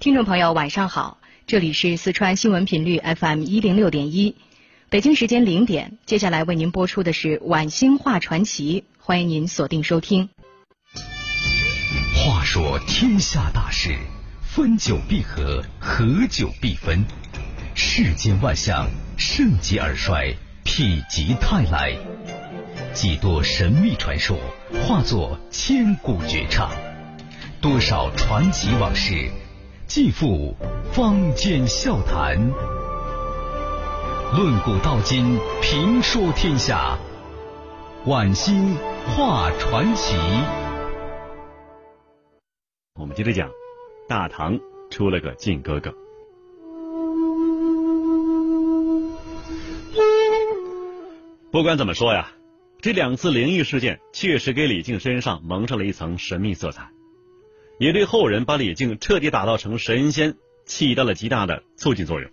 听众朋友，晚上好，这里是四川新闻频率 FM 一零六点一，北京时间零点，接下来为您播出的是《晚星话传奇》，欢迎您锁定收听。话说天下大事，分久必合，合久必分，世间万象，盛极而衰，否极泰来，几多神秘传说化作千古绝唱，多少传奇往事。继父坊间笑谈，论古道今，评说天下。晚星话传奇。我们接着讲，大唐出了个靖哥哥。不管怎么说呀，这两次灵异事件确实给李靖身上蒙上了一层神秘色彩。也对后人把李靖彻底打造成神仙起到了极大的促进作用。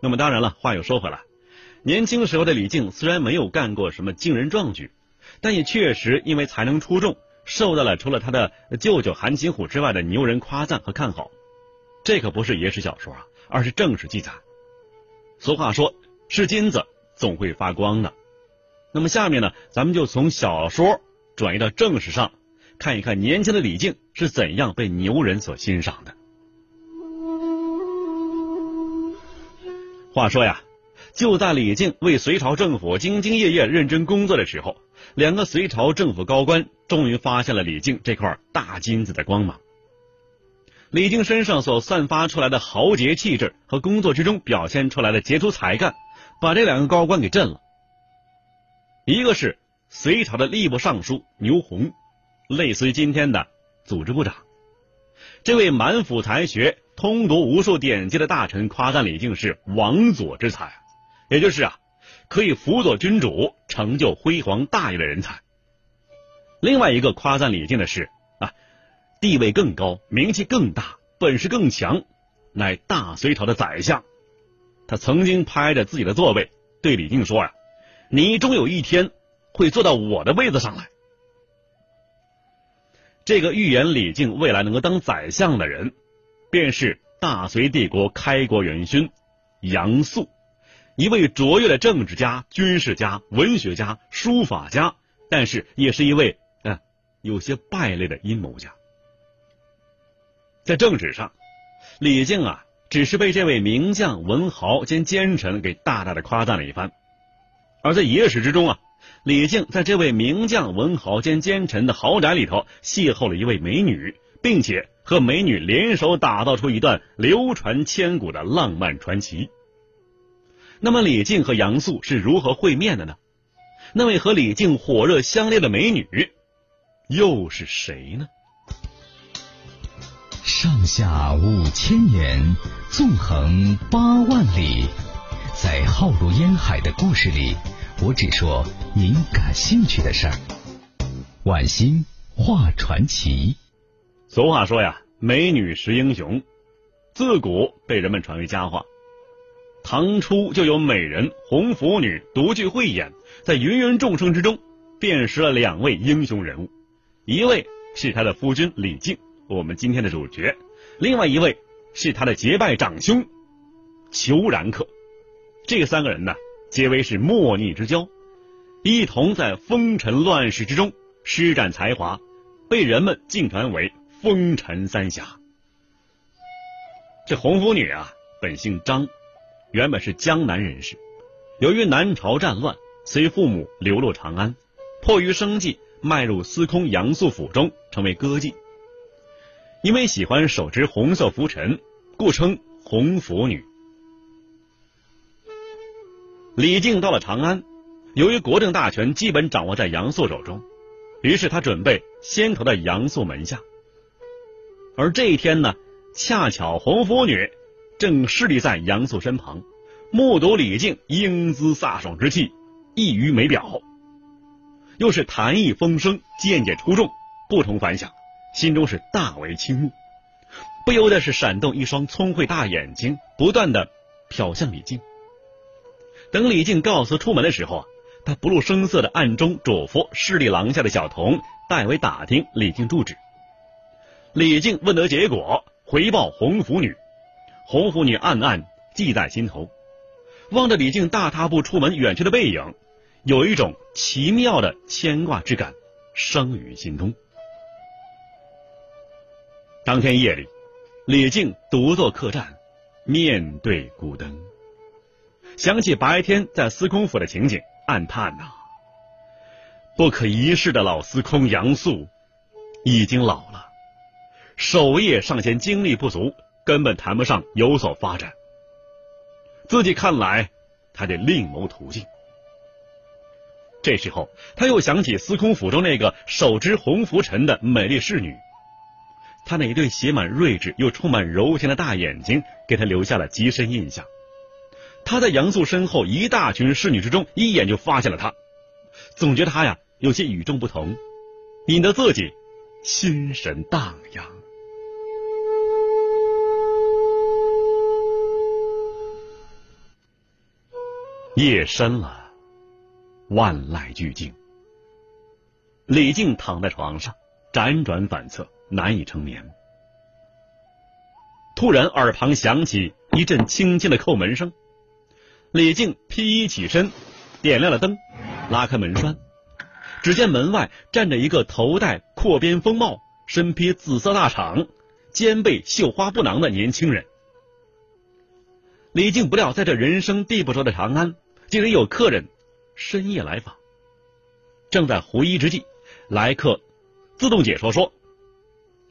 那么当然了，话又说回来，年轻时候的李靖虽然没有干过什么惊人壮举，但也确实因为才能出众，受到了除了他的舅舅韩擒虎之外的牛人夸赞和看好。这可不是野史小说啊，而是正史记载。俗话说，是金子总会发光的。那么下面呢，咱们就从小说转移到正史上。看一看年轻的李靖是怎样被牛人所欣赏的。话说呀，就在李靖为隋朝政府兢兢业业、认真工作的时候，两个隋朝政府高官终于发现了李靖这块大金子的光芒。李靖身上所散发出来的豪杰气质和工作之中表现出来的杰出才干，把这两个高官给震了。一个是隋朝的吏部尚书牛弘。类似于今天的组织部长，这位满腹才学、通读无数典籍的大臣夸赞李靖是王佐之才，也就是啊，可以辅佐君主、成就辉煌大业的人才。另外一个夸赞李靖的是啊，地位更高、名气更大、本事更强，乃大隋朝的宰相。他曾经拍着自己的座位对李靖说呀：“你终有一天会坐到我的位子上来。”这个预言李靖未来能够当宰相的人，便是大隋帝国开国元勋杨素，一位卓越的政治家、军事家、文学家、书法家，但是也是一位嗯有些败类的阴谋家。在政治上，李靖啊只是被这位名将、文豪兼奸臣给大大的夸赞了一番，而在野史之中啊。李靖在这位名将、文豪兼奸臣的豪宅里头邂逅了一位美女，并且和美女联手打造出一段流传千古的浪漫传奇。那么，李靖和杨素是如何会面的呢？那位和李靖火热相恋的美女又是谁呢？上下五千年，纵横八万里，在浩如烟海的故事里。我只说您感兴趣的事儿。晚星话传奇。俗话说呀，美女识英雄，自古被人们传为佳话。唐初就有美人红拂女独具慧眼，在芸芸众生之中辨识了两位英雄人物，一位是他的夫君李靖，我们今天的主角；另外一位是他的结拜长兄裘然客。这三个人呢？皆为是莫逆之交，一同在风尘乱世之中施展才华，被人们敬传为风尘三侠。这红拂女啊，本姓张，原本是江南人士，由于南朝战乱，随父母流落长安，迫于生计，迈入司空杨素府中，成为歌妓。因为喜欢手执红色拂尘，故称红拂女。李靖到了长安，由于国政大权基本掌握在杨素手中，于是他准备先投到杨素门下。而这一天呢，恰巧红拂女正侍立在杨素身旁，目睹李靖英姿飒爽之气溢于眉表，又是谈艺风生，见解出众，不同凡响，心中是大为倾慕，不由得是闪动一双聪慧大眼睛，不断的瞟向李靖。等李靖告辞出门的时候，他不露声色的暗中嘱咐侍立廊下的小童代为打听李靖住址。李靖问得结果，回报红拂女。红拂女暗暗记在心头，望着李靖大踏步出门远去的背影，有一种奇妙的牵挂之感生于心中。当天夜里，李靖独坐客栈，面对孤灯，想起白天在司空府的情景，暗叹呐：不可一世的老司空杨素已经老了，守夜尚嫌精力不足。根本谈不上有所发展。自己看来，他得另谋途径。这时候，他又想起司空府中那个手执红拂尘的美丽侍女，她那一对写满睿智又充满柔情的大眼睛，给他留下了极深印象。他在杨素身后一大群侍女之中，一眼就发现了他，总觉得他呀有些与众不同，引得自己心神荡漾。夜深了，万籁俱静。李靖躺在床上，辗转反侧，难以成眠。突然，耳旁响起一阵轻轻的叩门声。李靖披衣起身，点亮了灯，拉开门栓，只见门外站着一个头戴阔边风帽、身披紫色大氅、肩背绣花布囊的年轻人。李靖不料，在这人生地不熟的长安，竟然有客人深夜来访。正在狐疑之际，来客自动解说说：“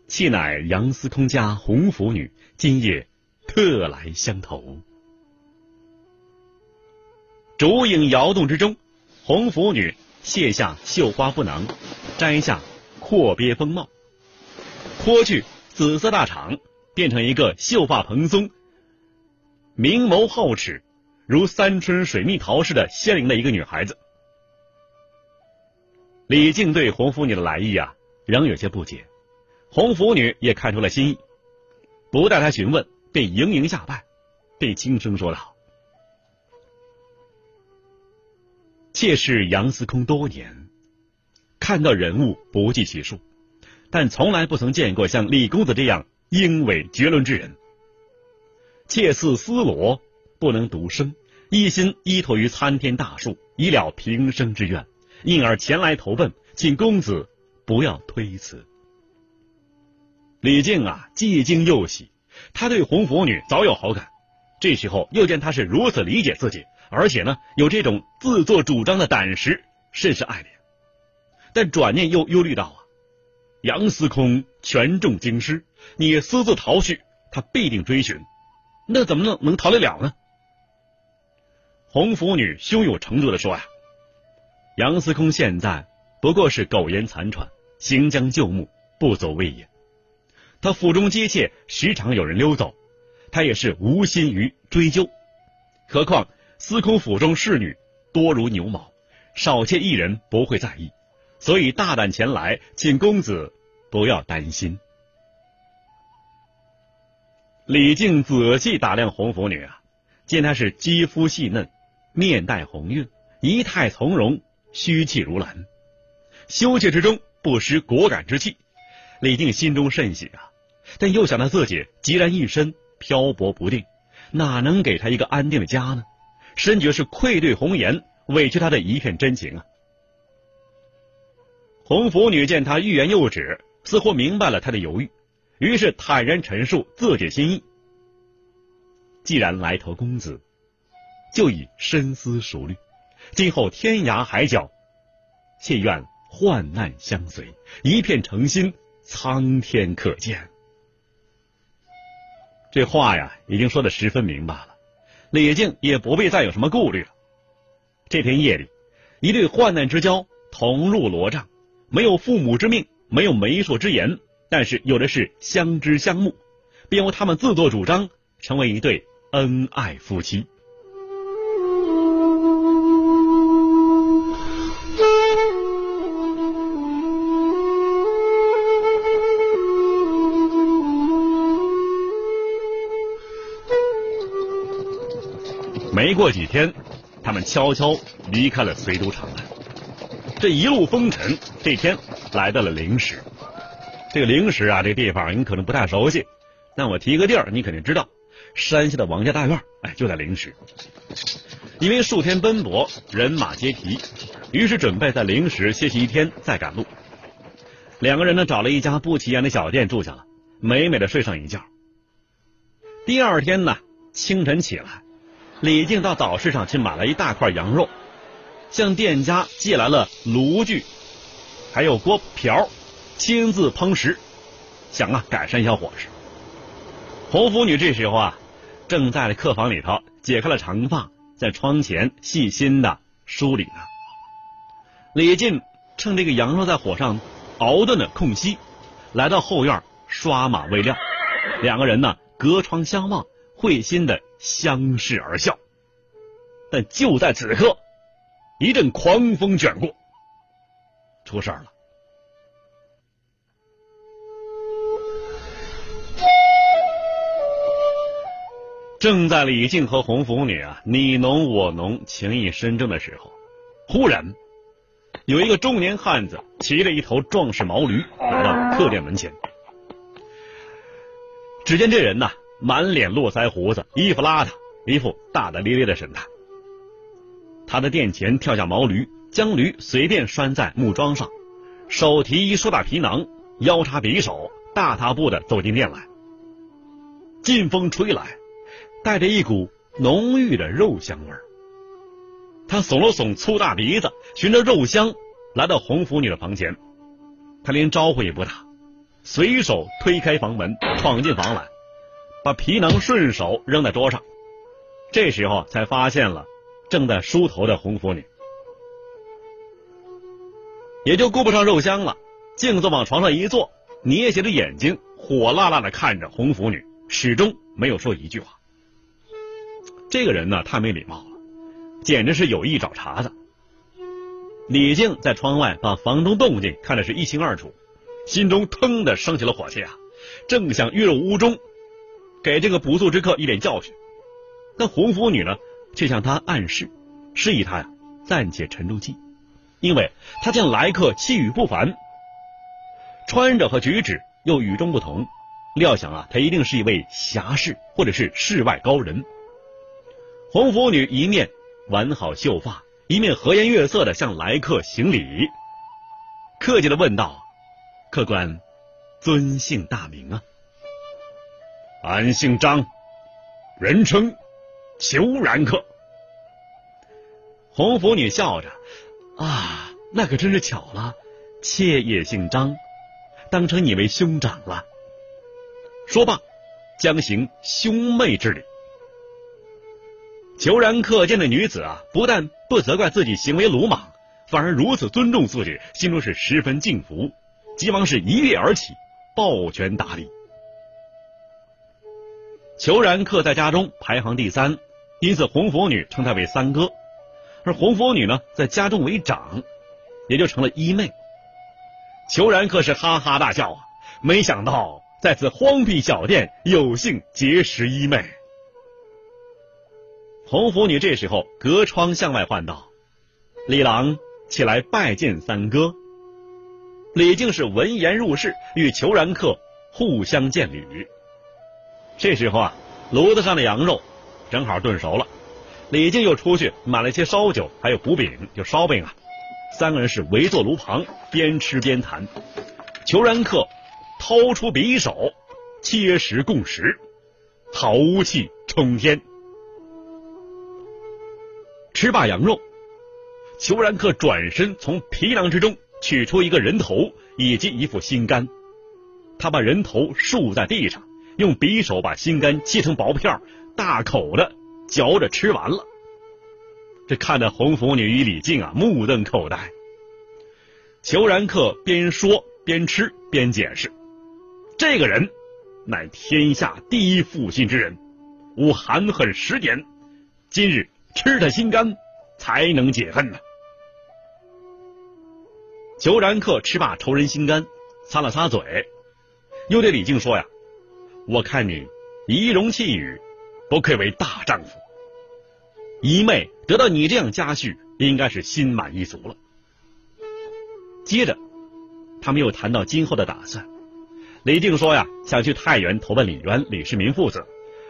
妾乃杨司空家红拂女，今夜特来相投。”烛影摇动之中，红拂女卸下绣花布囊，摘下阔边风帽，脱去紫色大氅，变成一个秀发蓬松。明眸皓齿，如三春水蜜桃似的鲜灵的一个女孩子。李靖对红拂女的来意啊，仍有些不解。红拂女也看出了心意，不待他询问，便盈盈下拜，并轻声说道：“妾侍杨司空多年，看到人物不计其数，但从来不曾见过像李公子这样英伟绝伦之人。”妾似丝罗，不能独生，一心依托于参天大树，以了平生之愿，因而前来投奔，请公子不要推辞。李靖啊，既惊又喜，他对红拂女早有好感，这时候又见她是如此理解自己，而且呢有这种自作主张的胆识，甚是爱怜。但转念又忧虑道啊，杨司空权重京师，你私自逃去，他必定追寻。那怎么能能逃得了呢？红拂女胸有成竹的说呀：“杨司空现在不过是苟延残喘，行将就木，不走位也。他府中姬妾时常有人溜走，他也是无心于追究。何况司空府中侍女多如牛毛，少妾一人不会在意，所以大胆前来，请公子不要担心。”李靖仔细打量红拂女啊，见她是肌肤细嫩，面带红晕，仪态从容，虚气如兰，羞怯之中不失果敢之气。李靖心中甚喜啊，但又想到自己孑然一身，漂泊不定，哪能给她一个安定的家呢？深觉是愧对红颜，委屈她的一片真情啊。红拂女见他欲言又止，似乎明白了他的犹豫。于是坦然陈述自己心意。既然来投公子，就已深思熟虑，今后天涯海角，妾愿患难相随，一片诚心，苍天可见。这话呀，已经说的十分明白了，李靖也不必再有什么顾虑了。这天夜里，一对患难之交同入罗帐，没有父母之命，没有媒妁之言。但是有的是相知相慕，便由他们自作主张，成为一对恩爱夫妻。过几天，他们悄悄离开了随都长安。这一路风尘，这天来到了灵石。这个灵石啊，这地方你可能不太熟悉，但我提个地儿，你肯定知道，山下的王家大院，哎，就在灵石。因为数天奔波，人马皆疲，于是准备在灵石歇息一天，再赶路。两个人呢，找了一家不起眼的小店住下了，美美的睡上一觉。第二天呢，清晨起来，李靖到早市上去买了一大块羊肉，向店家借来了炉具，还有锅瓢，亲自烹食，想啊改善一下伙食。红拂女这时候啊，正在客房里头解开了长发，在窗前细心的梳理呢。李靖趁这个羊肉在火上。熬炖的空隙，来到后院刷马喂料，两个人呢隔窗相望，会心的相视而笑。但就在此刻，一阵狂风卷过，出事儿了。正在李靖和红拂女啊你侬我侬、情意深重的时候，忽然。有一个中年汉子骑着一头壮士毛驴来到客店门前，只见这人呐，满脸络腮胡子，衣服邋遢，一副大大咧咧的神态。他的店前跳下毛驴，将驴随便拴在木桩上，手提一硕大皮囊，腰插匕首，大踏步的走进店来。劲风吹来，带着一股浓郁的肉香味儿。他耸了耸粗大鼻子，循着肉香来到红拂女的房前。他连招呼也不打，随手推开房门，闯进房来，把皮囊顺手扔在桌上。这时候才发现了正在梳头的红拂女，也就顾不上肉香了，径自往床上一坐，捏斜着眼睛，火辣辣的看着红拂女，始终没有说一句话。这个人呢，太没礼貌了。简直是有意找茬子。李靖在窗外把房中动静看得是一清二楚，心中腾的升起了火气啊！正想跃入屋中，给这个不速之客一点教训，但红拂女呢，却向他暗示，示意他呀暂且沉住气，因为他见来客气宇不凡，穿着和举止又与众不同，料想啊，他一定是一位侠士或者是世外高人。红拂女一面。挽好秀发，一面和颜悦色的向来客行礼，客气的问道：“客官，尊姓大名啊？”“俺姓张，人称裘然客。”红拂女笑着：“啊，那可真是巧了，妾也姓张，当成你为兄长了。”说罢，将行兄妹之礼。裘然客见那女子啊，不但不责怪自己行为鲁莽，反而如此尊重自己，心中是十分敬服，急忙是一跃而起，抱拳打礼。裘然客在家中排行第三，因此红拂女称他为三哥，而红拂女呢，在家中为长，也就成了一妹。裘然客是哈哈大笑啊，没想到在此荒僻小店有幸结识一妹。红拂女这时候隔窗向外唤道：“李郎起来拜见三哥。”李靖是闻言入室，与裘然客互相见礼。这时候啊，炉子上的羊肉正好炖熟了，李靖又出去买了些烧酒，还有补饼，就烧饼啊。三个人是围坐炉旁，边吃边谈。裘然客掏出匕首，切食共食，豪气冲天。吃罢羊肉，裘然客转身从皮囊之中取出一个人头以及一副心肝，他把人头竖在地上，用匕首把心肝切成薄片，大口的嚼着吃完了。这看得红拂女与李靖啊目瞪口呆。裘然客边说边吃边解释：“这个人乃天下第一负心之人，吾含恨十年，今日。”吃他心肝，才能解恨呢。裘然客吃罢仇人心肝，擦了擦嘴，又对李靖说：“呀，我看你仪容气宇，不愧为大丈夫。姨妹得到你这样家婿，应该是心满意足了。”接着，他们又谈到今后的打算。李靖说呀，想去太原投奔李渊、李世民父子，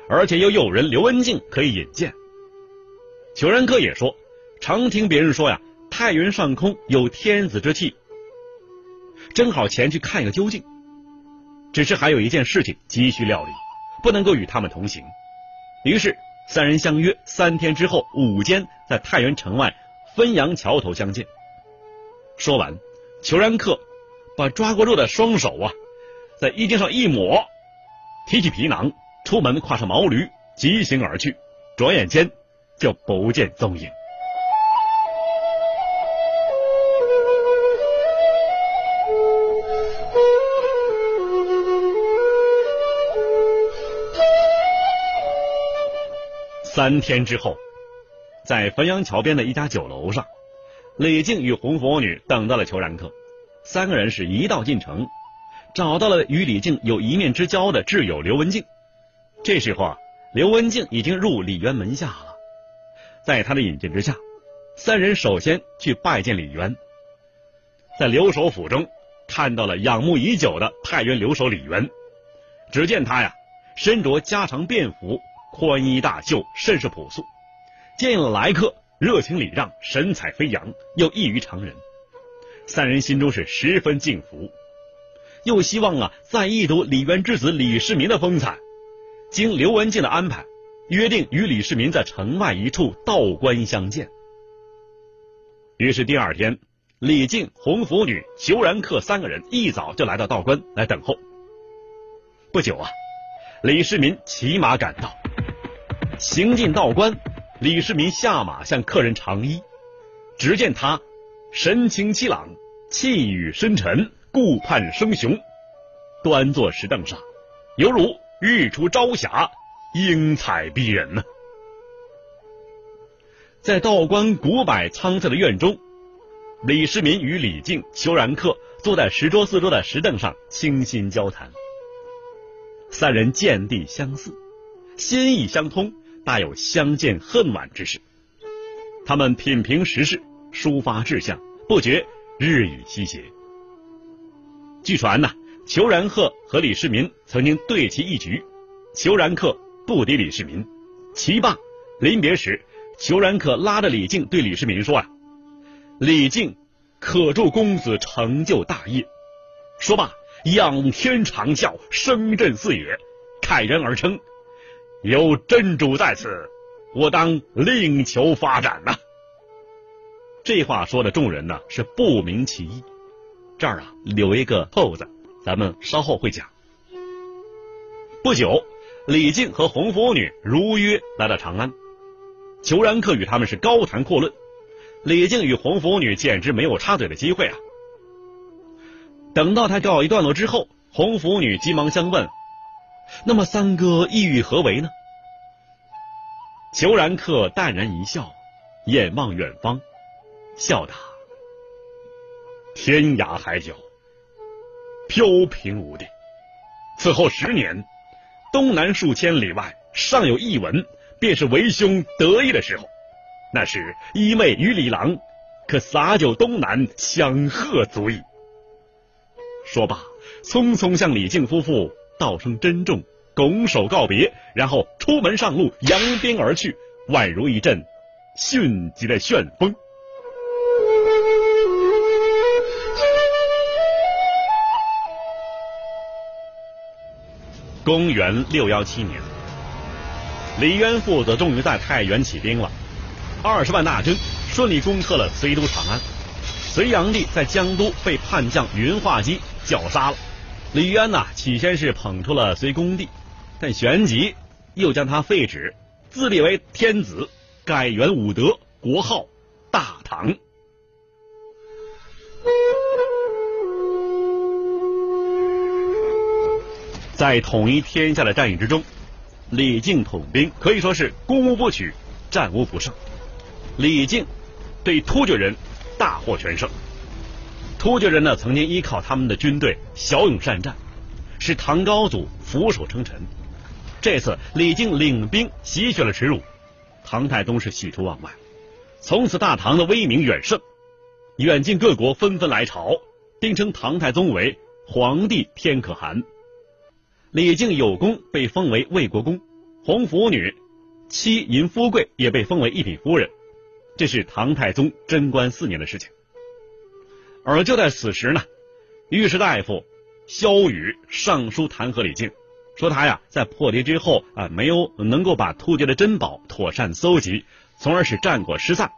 而且又有人刘文静可以引荐。裘然科也说，常听别人说呀，太原上空有天子之气，正好前去看个究竟。只是还有一件事情急需料理，不能够与他们同行。于是三人相约三天之后午间在太原城外汾阳桥头相见。说完，裘然客把抓过肉的双手啊。在衣襟上一抹，提起皮囊，出门跨上毛驴，疾行而去。转眼间就不见踪影。三天之后，在汾阳桥边的一家酒楼上，李靖与红拂女等到了裘然客，三个人是一道进城。找到了与李靖有一面之交的挚友刘文静。这时候啊，刘文静已经入李渊门下了。在他的引荐之下，三人首先去拜见李渊。在留守府中，看到了仰慕已久的太原留守李渊。只见他呀，身着家常便服，宽衣大袖，甚是朴素。见了来客，热情礼让，神采飞扬，又异于常人。三人心中是十分敬服。又希望啊，再一睹李渊之子李世民的风采。经刘文静的安排，约定与李世民在城外一处道观相见。于是第二天，李靖、红拂女、裘然客三个人一早就来到道观来等候。不久啊，李世民骑马赶到，行进道观，李世民下马向客人长揖。只见他神清气朗，气宇深沉。顾盼生雄，端坐石凳上，犹如日出朝霞，英彩逼人呢。在道观古柏苍翠的院中，李世民与李靖、裘然客坐在石桌四周的石凳上，倾心交谈。三人见地相似，心意相通，大有相见恨晚之势。他们品评时事，抒发志向，不觉日与西斜。据传呐，裘然客和李世民曾经对棋一局，裘然客不敌李世民。棋罢，临别时，裘然客拉着李靖对李世民说：“啊，李靖可助公子成就大业。”说罢，仰天长啸，声震四野，慨然而称：“有真主在此，我当另求发展呐。”这话说的众人呢是不明其意。这儿啊，留一个后子，咱们稍后会讲。不久，李靖和红拂女如约来到长安，裘然客与他们是高谈阔论。李靖与红拂女简直没有插嘴的机会啊！等到他告一段落之后，红拂女急忙相问：“那么三哥意欲何为呢？”裘然客淡然一笑，眼望远方，笑答。天涯海角，飘萍无定。此后十年，东南数千里外尚有一闻，便是为兄得意的时候。那时一妹与李郎，可洒酒东南，相贺足矣。说罢，匆匆向李靖夫妇道声珍重，拱手告别，然后出门上路，扬鞭而去，宛如一阵迅疾的旋风。公元六幺七年，李渊父子终于在太原起兵了。二十万大军顺利攻克了隋都长安。隋炀帝在江都被叛将云化基绞杀了。李渊呐，起先是捧出了隋恭帝，但旋即又将他废止，自立为天子，改元武德，国号大唐。在统一天下的战役之中，李靖统兵可以说是攻无不取，战无不胜。李靖对突厥人大获全胜。突厥人呢，曾经依靠他们的军队骁勇善战，使唐高祖俯首称臣。这次李靖领兵洗雪了耻辱，唐太宗是喜出望外。从此大唐的威名远盛，远近各国纷纷来朝，并称唐太宗为皇帝天可汗。李靖有功，被封为魏国公，红拂女妻尹富贵也被封为一品夫人。这是唐太宗贞观四年的事情。而就在此时呢，御史大夫萧雨上书弹劾李靖，说他呀在破敌之后啊没有能够把突厥的珍宝妥善搜集，从而使战果失散。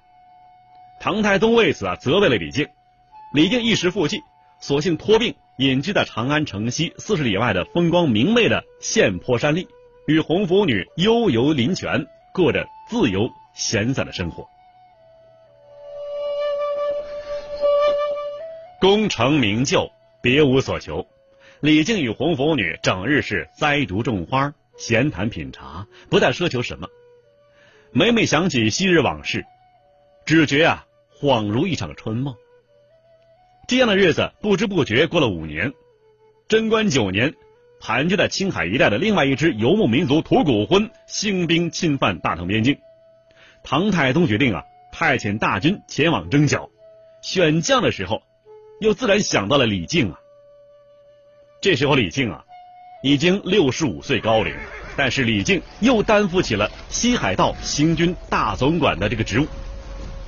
唐太宗为此啊责备了李靖，李靖一时负气，索性托病隐居在长安城西四十里外的风光明媚的县坡山麓，与红拂女悠游林泉，过着自由闲散的生活。功成名就，别无所求。李靖与红拂女整日是栽竹种花、闲谈品茶，不再奢求什么。每每想起昔日往事，只觉啊，恍如一场春梦。这样的日子不知不觉过了五年。贞观九年，盘踞在青海一带的另外一支游牧民族吐谷浑兴兵侵犯大唐边境，唐太宗决定啊，派遣大军前往征剿。选将的时候。又自然想到了李靖啊。这时候李靖啊，已经六十五岁高龄，但是李靖又担负起了西海道行军大总管的这个职务，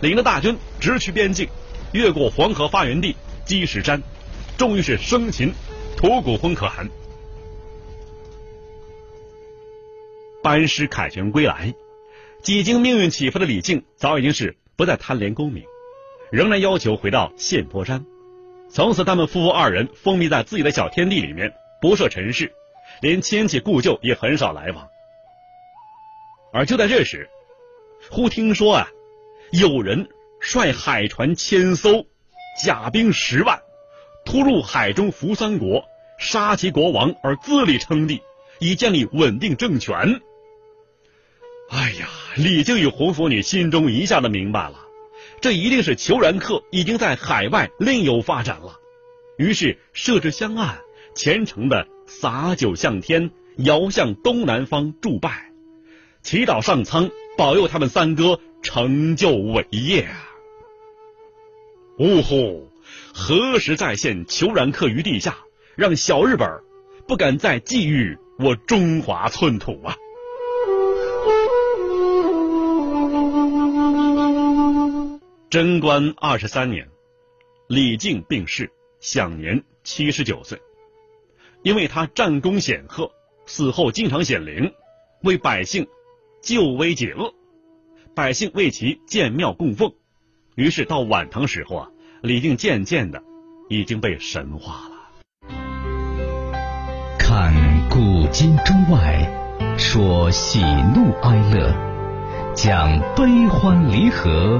领着大军直趋边境，越过黄河发源地积石山，终于是生擒吐谷浑可汗。班师凯旋归来，几经命运起伏的李靖早已经是不再贪恋功名，仍然要求回到县坡山。从此，他们夫妇二人封闭在自己的小天地里面，不涉尘世，连亲戚故旧也很少来往。而就在这时，忽听说啊，有人率海船千艘，甲兵十万，突入海中扶三国，杀其国王而自立称帝，以建立稳定政权。哎呀，李靖与红拂女心中一下子明白了。这一定是裘然客已经在海外另有发展了，于是设置香案，虔诚的洒酒向天，遥向东南方祝拜，祈祷上苍保佑他们三哥成就伟业！呜呼，何时再现裘然客于地下，让小日本不敢再觊觎我中华寸土啊！贞观二十三年，李靖病逝，享年七十九岁。因为他战功显赫，死后经常显灵，为百姓救危解厄，百姓为其建庙供奉。于是到晚唐时候啊，李靖渐渐的已经被神化了。看古今中外，说喜怒哀乐，讲悲欢离合。